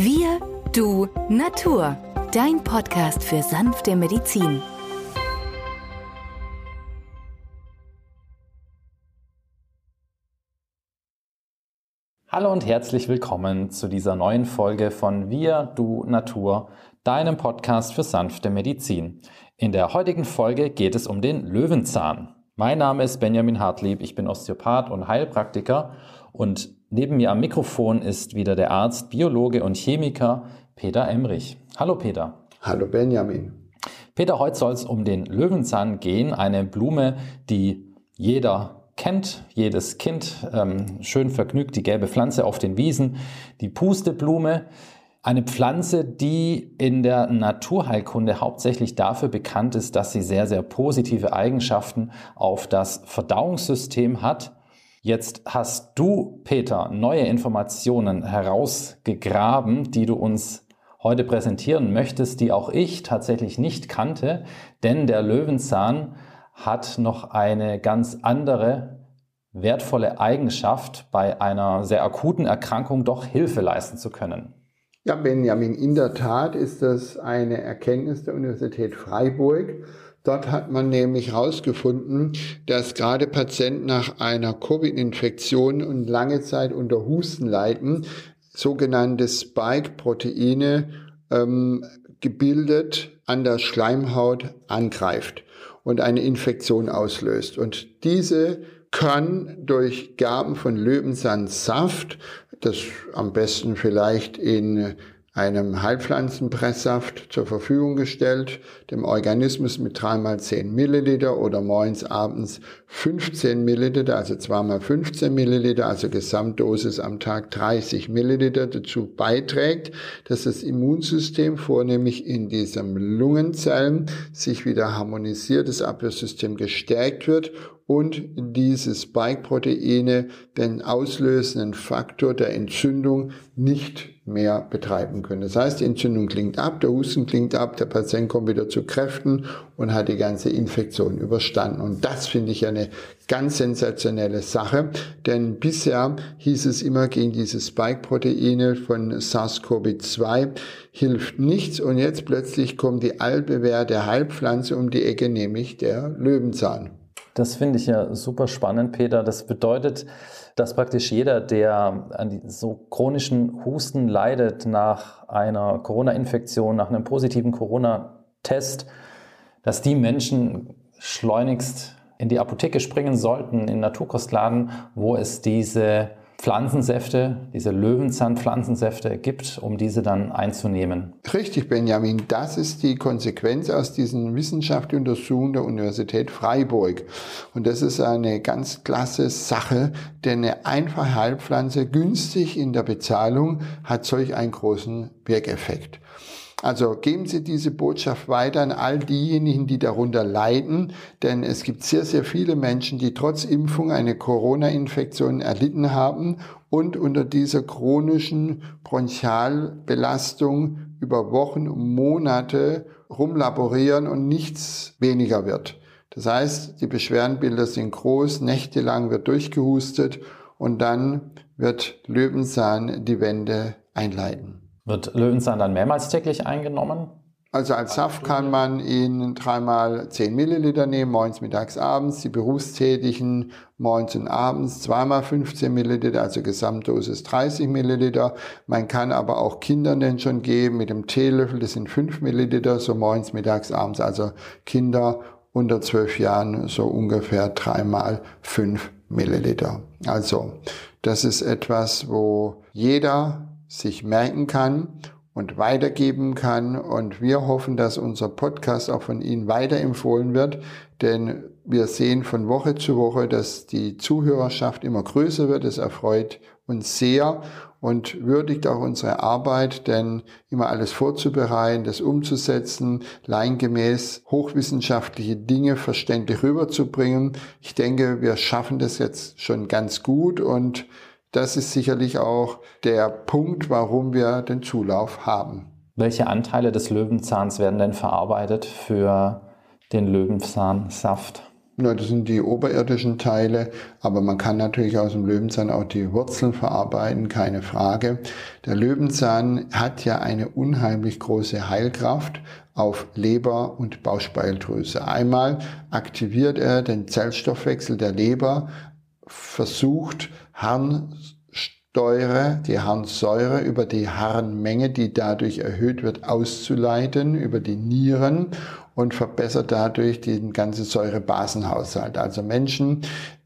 Wir, du, Natur. Dein Podcast für sanfte Medizin. Hallo und herzlich willkommen zu dieser neuen Folge von Wir, du, Natur, deinem Podcast für sanfte Medizin. In der heutigen Folge geht es um den Löwenzahn. Mein Name ist Benjamin Hartlieb, ich bin Osteopath und Heilpraktiker und neben mir am Mikrofon ist wieder der Arzt, Biologe und Chemiker Peter Emrich. Hallo Peter. Hallo Benjamin. Peter, heute soll es um den Löwenzahn gehen, eine Blume, die jeder kennt jedes Kind, ähm, schön vergnügt die gelbe Pflanze auf den Wiesen, die Pusteblume. Eine Pflanze, die in der Naturheilkunde hauptsächlich dafür bekannt ist, dass sie sehr, sehr positive Eigenschaften auf das Verdauungssystem hat. Jetzt hast du, Peter, neue Informationen herausgegraben, die du uns heute präsentieren möchtest, die auch ich tatsächlich nicht kannte, denn der Löwenzahn hat noch eine ganz andere wertvolle Eigenschaft, bei einer sehr akuten Erkrankung doch Hilfe leisten zu können. Ja, Benjamin, in der Tat ist das eine Erkenntnis der Universität Freiburg. Dort hat man nämlich herausgefunden, dass gerade Patienten nach einer Covid-Infektion und lange Zeit unter Husten leiden, sogenannte Spike-Proteine ähm, gebildet an der Schleimhaut angreift und eine Infektion auslöst. Und diese kann durch Gaben von Löwensahnsaft, das am besten vielleicht in einem Heilpflanzenpresssaft zur Verfügung gestellt, dem Organismus mit dreimal 10 Milliliter oder morgens, abends 15 Milliliter, also zweimal 15 Milliliter, also Gesamtdosis am Tag 30 Milliliter dazu beiträgt, dass das Immunsystem vornehmlich in diesem Lungenzellen sich wieder harmonisiert, das Abwehrsystem gestärkt wird und diese Spike-Proteine den auslösenden Faktor der Entzündung nicht mehr betreiben können. Das heißt, die Entzündung klingt ab, der Husten klingt ab, der Patient kommt wieder zu Kräften und hat die ganze Infektion überstanden. Und das finde ich eine ganz sensationelle Sache, denn bisher hieß es immer gegen diese Spike-Proteine von SARS-CoV-2 hilft nichts und jetzt plötzlich kommt die altbewährte Heilpflanze um die Ecke, nämlich der Löwenzahn. Das finde ich ja super spannend, Peter. Das bedeutet, dass praktisch jeder, der an so chronischen Husten leidet nach einer Corona-Infektion, nach einem positiven Corona-Test, dass die Menschen schleunigst in die Apotheke springen sollten, in Naturkostladen, wo es diese Pflanzensäfte, diese Löwenzahnpflanzensäfte gibt, um diese dann einzunehmen. Richtig, Benjamin. Das ist die Konsequenz aus diesen wissenschaftlichen Untersuchungen der Universität Freiburg. Und das ist eine ganz klasse Sache, denn eine einfache Heilpflanze günstig in der Bezahlung hat solch einen großen Wirkeffekt. Also geben Sie diese Botschaft weiter an all diejenigen, die darunter leiden, denn es gibt sehr, sehr viele Menschen, die trotz Impfung eine Corona-Infektion erlitten haben und unter dieser chronischen Bronchialbelastung über Wochen und Monate rumlaborieren und nichts weniger wird. Das heißt, die Beschwerdenbilder sind groß, nächtelang wird durchgehustet und dann wird Löwenzahn die Wände einleiten. Wird Löwenzahn dann mehrmals täglich eingenommen? Also als Saft kann man ihn dreimal 10 Milliliter nehmen, morgens, mittags, abends. Die Berufstätigen morgens und abends zweimal 15 Milliliter, also Gesamtdosis 30 Milliliter. Man kann aber auch Kindern den schon geben mit dem Teelöffel, das sind 5 Milliliter, so morgens, mittags, abends. Also Kinder unter 12 Jahren so ungefähr dreimal 5 Milliliter. Also das ist etwas, wo jeder sich merken kann und weitergeben kann. Und wir hoffen, dass unser Podcast auch von Ihnen weiterempfohlen wird, denn wir sehen von Woche zu Woche, dass die Zuhörerschaft immer größer wird. Es erfreut uns sehr und würdigt auch unsere Arbeit, denn immer alles vorzubereiten, das umzusetzen, laiengemäß hochwissenschaftliche Dinge verständlich rüberzubringen. Ich denke, wir schaffen das jetzt schon ganz gut und das ist sicherlich auch der Punkt, warum wir den Zulauf haben. Welche Anteile des Löwenzahns werden denn verarbeitet für den Löwenzahnsaft? Na, das sind die oberirdischen Teile, aber man kann natürlich aus dem Löwenzahn auch die Wurzeln verarbeiten, keine Frage. Der Löwenzahn hat ja eine unheimlich große Heilkraft auf Leber und Bauchspeicheldrüse. Einmal aktiviert er den Zellstoffwechsel der Leber, versucht Harnsäure, die Harnsäure über die Harnmenge, die dadurch erhöht wird, auszuleiten über die Nieren und verbessert dadurch den ganzen Säurebasenhaushalt. Also Menschen,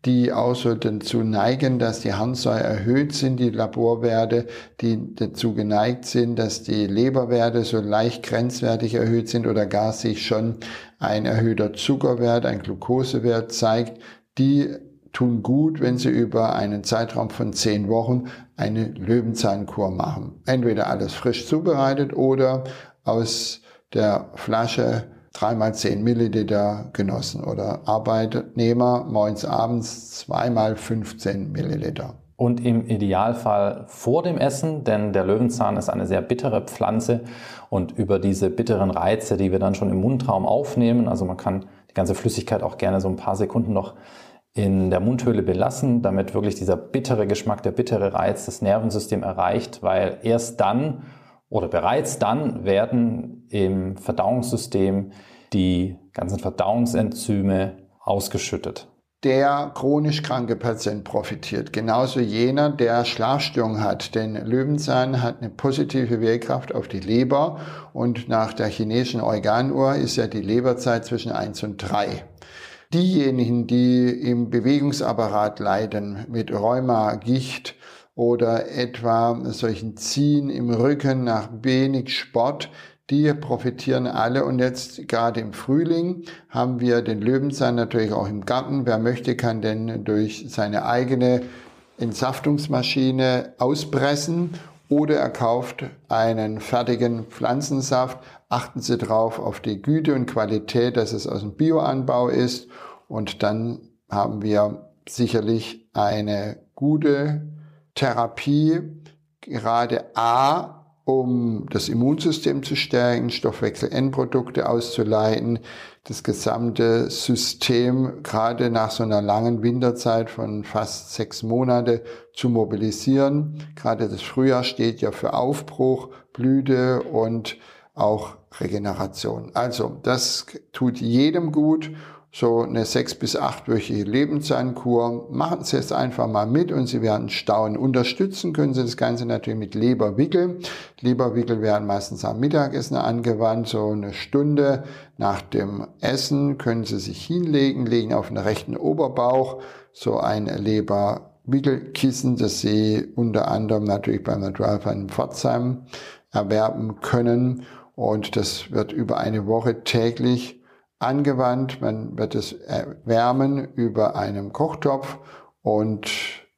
die auch so dazu neigen, dass die Harnsäure erhöht sind, die Laborwerte, die dazu geneigt sind, dass die Leberwerte so leicht grenzwertig erhöht sind oder gar sich schon ein erhöhter Zuckerwert, ein Glukosewert zeigt, die tun gut, wenn sie über einen Zeitraum von zehn Wochen eine Löwenzahnkur machen. Entweder alles frisch zubereitet oder aus der Flasche dreimal zehn Milliliter genossen oder Arbeitnehmer morgens abends zweimal 15 Milliliter. Und im Idealfall vor dem Essen, denn der Löwenzahn ist eine sehr bittere Pflanze und über diese bitteren Reize, die wir dann schon im Mundraum aufnehmen, also man kann die ganze Flüssigkeit auch gerne so ein paar Sekunden noch in der Mundhöhle belassen, damit wirklich dieser bittere Geschmack, der bittere Reiz das Nervensystem erreicht, weil erst dann oder bereits dann werden im Verdauungssystem die ganzen Verdauungsenzyme ausgeschüttet. Der chronisch kranke Patient profitiert, genauso jener, der Schlafstörungen hat. Denn Löwenzahn hat eine positive Wirkkraft auf die Leber und nach der chinesischen Organuhr ist ja die Leberzeit zwischen 1 und 3. Diejenigen, die im Bewegungsapparat leiden mit Rheuma, Gicht, oder etwa solchen Ziehen im Rücken nach wenig Sport, die profitieren alle. Und jetzt gerade im Frühling haben wir den Löwenzahn natürlich auch im Garten. Wer möchte, kann denn durch seine eigene Entsaftungsmaschine auspressen oder er kauft einen fertigen Pflanzensaft. Achten Sie drauf auf die Güte und Qualität, dass es aus dem Bioanbau ist. Und dann haben wir sicherlich eine gute Therapie gerade A, um das Immunsystem zu stärken, Stoffwechsel-Endprodukte auszuleiten, das gesamte System gerade nach so einer langen Winterzeit von fast sechs Monate zu mobilisieren. Gerade das Frühjahr steht ja für Aufbruch, Blüte und auch Regeneration. Also das tut jedem gut so eine sechs bis achtwöchige Lebenszahnkur. Machen Sie es einfach mal mit und Sie werden staunen. Unterstützen können Sie das Ganze natürlich mit Leberwickel. Leberwickel werden meistens am Mittagessen angewandt. So eine Stunde nach dem Essen können Sie sich hinlegen, legen auf den rechten Oberbauch so ein Leberwickelkissen, das Sie unter anderem natürlich beim Naturalfall in Pforzheim erwerben können. Und das wird über eine Woche täglich angewandt. Man wird es erwärmen über einem Kochtopf und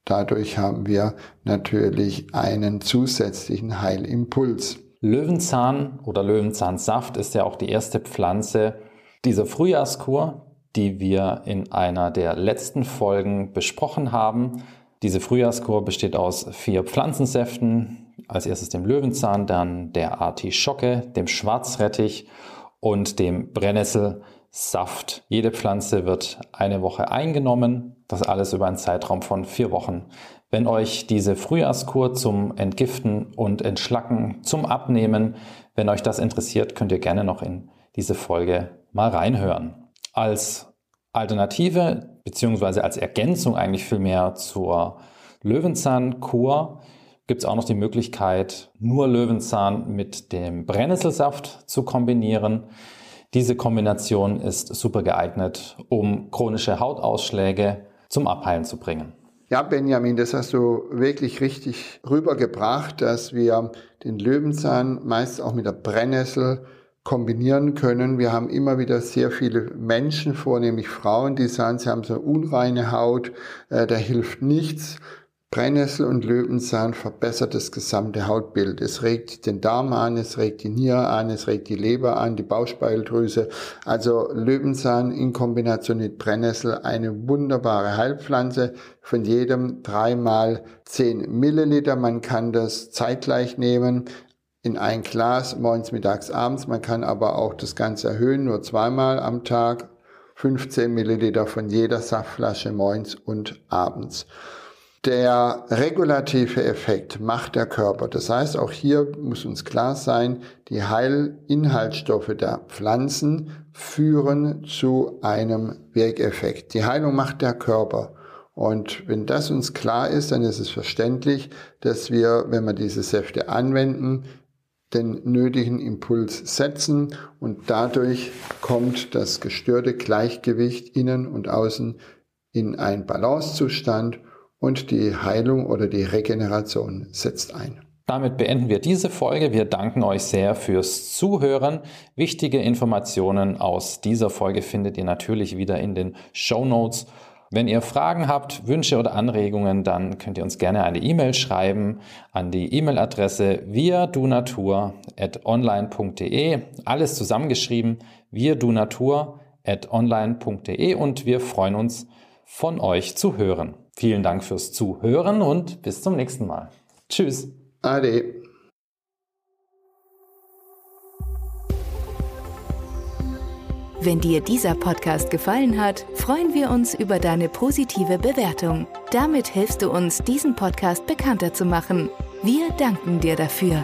dadurch haben wir natürlich einen zusätzlichen Heilimpuls. Löwenzahn oder Löwenzahnsaft ist ja auch die erste Pflanze dieser Frühjahrskur, die wir in einer der letzten Folgen besprochen haben. Diese Frühjahrskur besteht aus vier Pflanzensäften. Als erstes dem Löwenzahn, dann der Artischocke, dem Schwarzrettich und dem Brennnesselsaft. Jede Pflanze wird eine Woche eingenommen, das alles über einen Zeitraum von vier Wochen. Wenn euch diese Frühjahrskur zum Entgiften und Entschlacken, zum Abnehmen, wenn euch das interessiert, könnt ihr gerne noch in diese Folge mal reinhören. Als Alternative beziehungsweise als Ergänzung eigentlich vielmehr zur Löwenzahnkur gibt es auch noch die Möglichkeit, nur Löwenzahn mit dem Brennnesselsaft zu kombinieren. Diese Kombination ist super geeignet, um chronische Hautausschläge zum Abheilen zu bringen. Ja, Benjamin, das hast du wirklich richtig rübergebracht, dass wir den Löwenzahn meist auch mit der Brennnessel kombinieren können. Wir haben immer wieder sehr viele Menschen, vornehmlich Frauen, die sagen, sie haben so unreine Haut, äh, da hilft nichts. Brennnessel und Löwenzahn verbessert das gesamte Hautbild. Es regt den Darm an, es regt die Niere an, es regt die Leber an, die Bauchspeicheldrüse. Also Löwenzahn in Kombination mit Brennnessel eine wunderbare Heilpflanze. Von jedem dreimal zehn Milliliter. Man kann das zeitgleich nehmen in ein Glas morgens, mittags, abends. Man kann aber auch das Ganze erhöhen, nur zweimal am Tag 15 Milliliter von jeder Saftflasche morgens und abends. Der regulative Effekt macht der Körper. Das heißt, auch hier muss uns klar sein, die Heilinhaltsstoffe der Pflanzen führen zu einem Wirkeffekt. Die Heilung macht der Körper. Und wenn das uns klar ist, dann ist es verständlich, dass wir, wenn wir diese Säfte anwenden, den nötigen Impuls setzen und dadurch kommt das gestörte Gleichgewicht innen und außen in einen Balancezustand und die Heilung oder die Regeneration setzt ein. Damit beenden wir diese Folge. Wir danken euch sehr fürs Zuhören. Wichtige Informationen aus dieser Folge findet ihr natürlich wieder in den Show Notes. Wenn ihr Fragen habt, Wünsche oder Anregungen, dann könnt ihr uns gerne eine E-Mail schreiben an die E-Mail-Adresse wirdunatur@online.de. Alles zusammengeschrieben wirdunatur@online.de und wir freuen uns von euch zu hören. Vielen Dank fürs Zuhören und bis zum nächsten Mal. Tschüss. Ade. Wenn dir dieser Podcast gefallen hat, freuen wir uns über deine positive Bewertung. Damit hilfst du uns, diesen Podcast bekannter zu machen. Wir danken dir dafür.